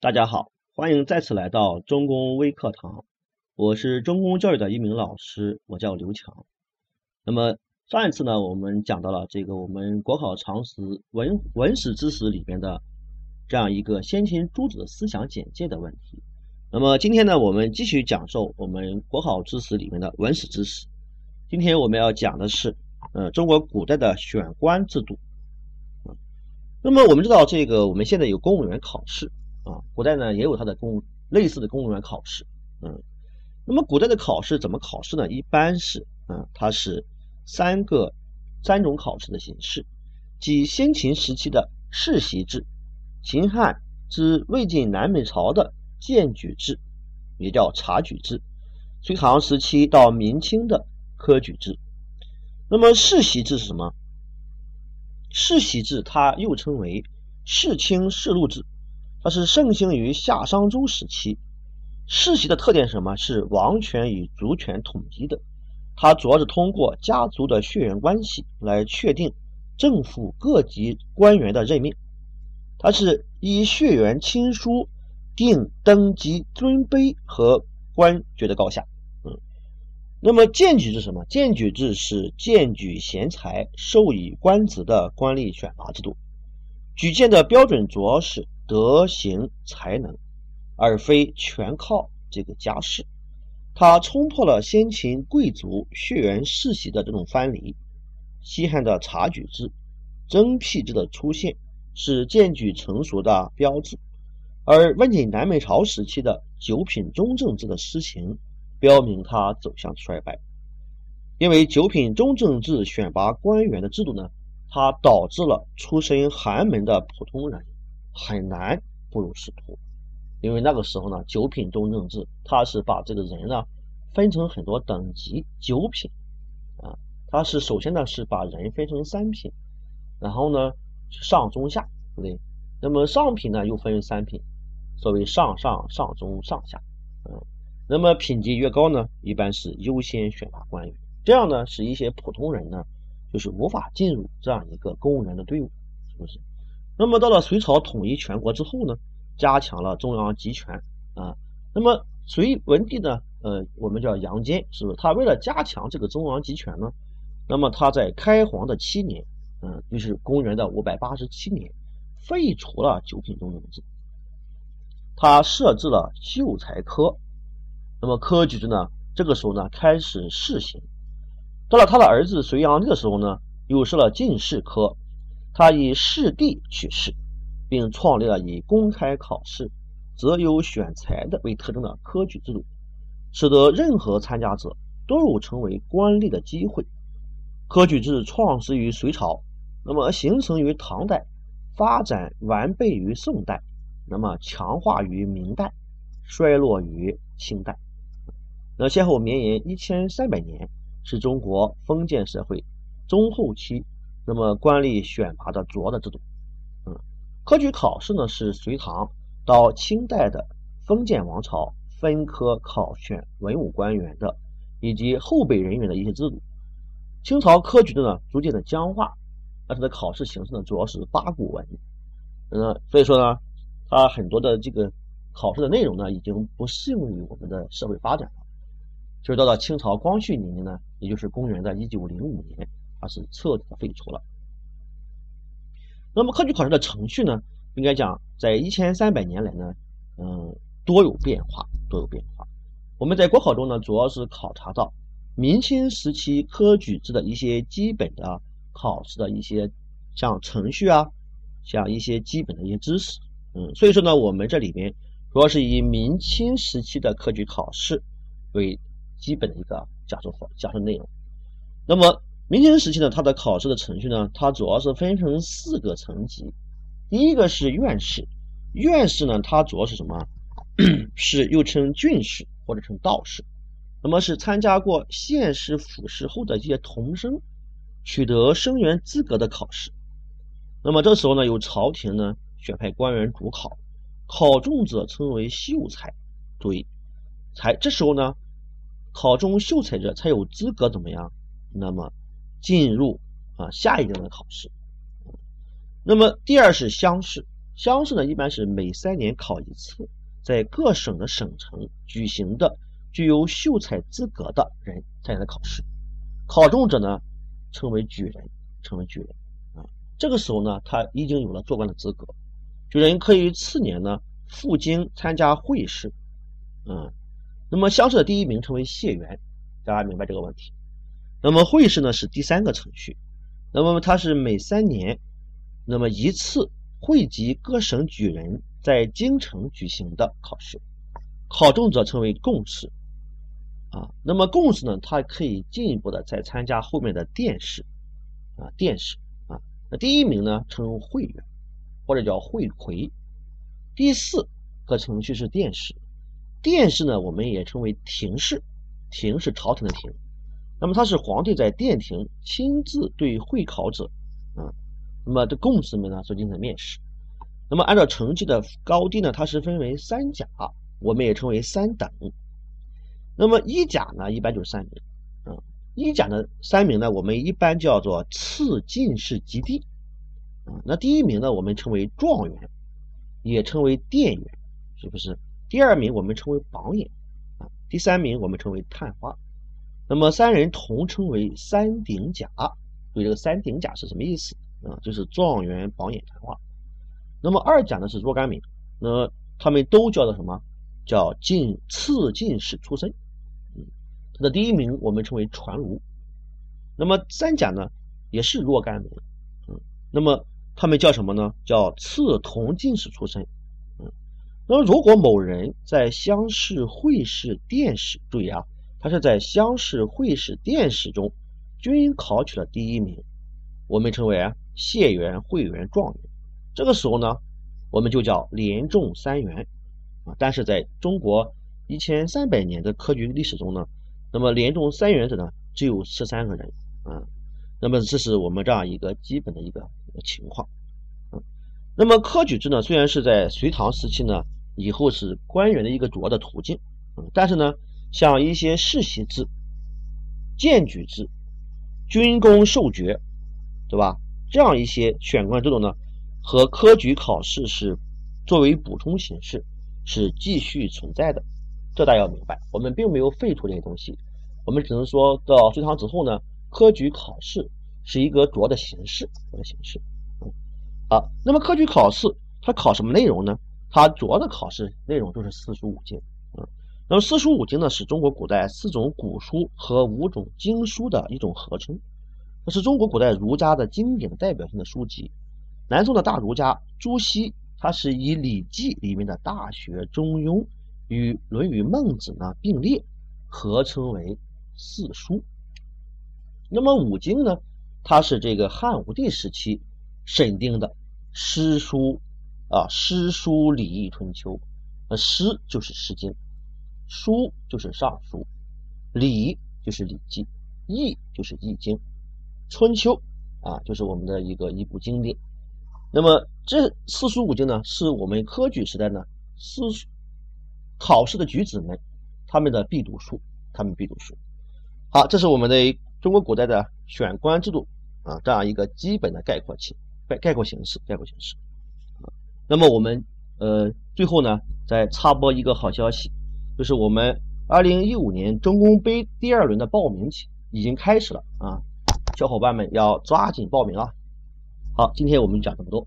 大家好，欢迎再次来到中公微课堂。我是中公教育的一名老师，我叫刘强。那么上一次呢，我们讲到了这个我们国考常识文文史知识里边的这样一个先秦诸子思想简介的问题。那么今天呢，我们继续讲授我们国考知识里面的文史知识。今天我们要讲的是，呃，中国古代的选官制度。那么我们知道，这个我们现在有公务员考试啊，古代呢也有它的公类似的公务员考试，嗯，那么古代的考试怎么考试呢？一般是，嗯，它是三个三种考试的形式，即先秦时期的世袭制，秦汉至魏晋南北朝的荐举制，也叫察举制，隋唐时期到明清的科举制。那么世袭制是什么？世袭制，它又称为世卿世禄制，它是盛行于夏商周时期。世袭的特点是什么？是王权与族权统一的。它主要是通过家族的血缘关系来确定政府各级官员的任命。它是以血缘亲疏定登基尊卑和官爵的高下。嗯那么荐举制什么？荐举制是荐举贤才、授以官职的官吏选拔制度。举荐的标准主要是德行才能，而非全靠这个家世。他冲破了先秦贵族血缘世袭的这种藩篱。西汉的察举制、征辟制的出现是荐举成熟的标志，而魏晋南北朝时期的九品中正制的施行。标明它走向衰败，因为九品中正制选拔官员的制度呢，它导致了出身寒门的普通人很难步入仕途。因为那个时候呢，九品中正制它是把这个人呢分成很多等级，九品啊，它是首先呢是把人分成三品，然后呢上中下，对不对？那么上品呢又分为三品，所谓上上上中上下，嗯。那么品级越高呢，一般是优先选拔官员，这样呢，使一些普通人呢，就是无法进入这样一个公务员的队伍，是不是？那么到了隋朝统一全国之后呢，加强了中央集权啊。那么隋文帝呢，呃，我们叫杨坚，是不是？他为了加强这个中央集权呢，那么他在开皇的七年，嗯，就是公元的五百八十七年，废除了九品中正制，他设置了秀才科。那么科举制呢？这个时候呢开始试行。到了他的儿子隋炀帝的时候呢，又设了进士科，他以士第取士，并创立了以公开考试、择优选才的为特征的科举制度，使得任何参加者都有成为官吏的机会。科举制创始于隋朝，那么形成于唐代，发展完备于宋代，那么强化于明代，衰落于清代。那先后绵延一千三百年，是中国封建社会中后期那么官吏选拔的主要的制度。嗯，科举考试呢是隋唐到清代的封建王朝分科考选文武官员的以及后备人员的一些制度。清朝科举的呢逐渐的僵化，那它的考试形式呢主要是八股文。嗯，所以说呢，它很多的这个考试的内容呢已经不适用于我们的社会发展了。就是到了清朝光绪年间呢，也就是公元的一九零五年，它是彻底的废除了。那么科举考试的程序呢，应该讲在一千三百年来呢，嗯，多有变化，多有变化。我们在国考中呢，主要是考察到明清时期科举制的一些基本的考试的一些像程序啊，像一些基本的一些知识，嗯，所以说呢，我们这里边主要是以明清时期的科举考试为。基本的一个讲述方讲述内容。那么明清时期呢，它的考试的程序呢，它主要是分成四个层级。第一个是院试，院试呢，它主要是什么？是又称郡士或者称道士。那么是参加过县试、府试后的一些童生取得生源资格的考试。那么这时候呢，由朝廷呢选派官员主考，考中者称为秀才。注意，才这时候呢。考中秀才者才有资格怎么样？那么进入啊下一轮的考试。那么第二是乡试，乡试呢一般是每三年考一次，在各省的省城举行的具有秀才资格的人参加的考试，考中者呢称为举人，称为举人啊。这个时候呢，他已经有了做官的资格，举人可以次年呢赴京参加会试，嗯，那么乡试的第一名称为解元，大家明白这个问题。那么会试呢是第三个程序，那么它是每三年，那么一次汇集各省举人在京城举行的考试，考中者称为贡士，啊，那么贡士呢，它可以进一步的再参加后面的殿试，啊，殿试，啊，那第一名呢称会员，或者叫会魁，第四个程序是殿试，殿试呢我们也称为廷试，廷是朝廷的廷。那么他是皇帝在殿庭亲自对会考者，啊，那么这贡士们呢所进行的面试。那么按照成绩的高低呢，它是分为三甲，我们也称为三等。那么一甲呢，一般就是三名，啊，一甲的三名呢，我们一般叫做次进士及第，啊，那第一名呢，我们称为状元，也称为殿元，是不是？第二名我们称为榜眼，啊，第三名我们称为探花。那么三人同称为三鼎甲，注意这个三鼎甲是什么意思啊？就是状元、榜眼、探花。那么二甲呢是若干名，那他们都叫做什么？叫进次进士出身。嗯，他的第一名我们称为传儒。那么三甲呢也是若干名，嗯，那么他们叫什么呢？叫次同进士出身。嗯，那么如果某人在乡试、会试、殿试，注意啊。他是在乡试、会试、殿试中均考取了第一名，我们称为啊解元、会元、状元。这个时候呢，我们就叫连中三元啊。但是在中国一千三百年的科举历史中呢，那么连中三元者呢只有十三个人啊。那么这是我们这样一个基本的一个情况啊。那么科举制呢，虽然是在隋唐时期呢，以后是官员的一个主要的途径，但是呢。像一些世袭制、荐举制、军功授爵，对吧？这样一些选官制度呢，和科举考试是作为补充形式，是继续存在的。这大家要明白，我们并没有废除这些东西，我们只能说到隋唐之后呢，科举考试是一个主要的形式，主要的形式。嗯，好，那么科举考试它考什么内容呢？它主要的考试内容就是四书五经。嗯那么四书五经呢，是中国古代四种古书和五种经书的一种合称，这是中国古代儒家的经典代表性的书籍。南宋的大儒家朱熹，他是以《礼记》里面的《大学》《中庸》与《论语》《孟子》呢并列，合称为四书。那么五经呢，它是这个汉武帝时期审定的诗书啊，诗书礼义春秋，呃，诗就是《诗经》。书就是《尚书》，礼就是《礼记》，易就是《易经》，春秋啊就是我们的一个一部经典。那么这四书五经呢，是我们科举时代呢四考试的举子们他们的必读书，他们必读书。好，这是我们的中国古代的选官制度啊，这样一个基本的概括情概概括形式，概括形式。那么我们呃最后呢再插播一个好消息。就是我们二零一五年中公杯第二轮的报名期已经开始了啊，小伙伴们要抓紧报名啊！好，今天我们讲这么多。